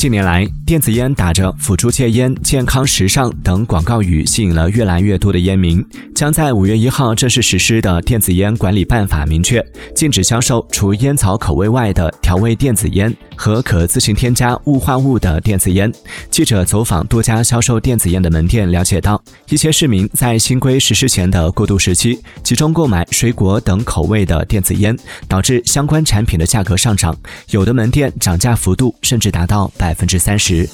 近年来，电子烟打着“辅助戒烟、健康时尚”等广告语，吸引了越来越多的烟民。将在五月一号正式实施的电子烟管理办法明确，禁止销售除烟草口味外的调味电子烟和可自行添加雾化物的电子烟。记者走访多家销售电子烟的门店，了解到，一些市民在新规实施前的过渡时期，集中购买水果等口味的电子烟，导致相关产品的价格上涨，有的门店涨价幅度甚至达到百。百分之三十。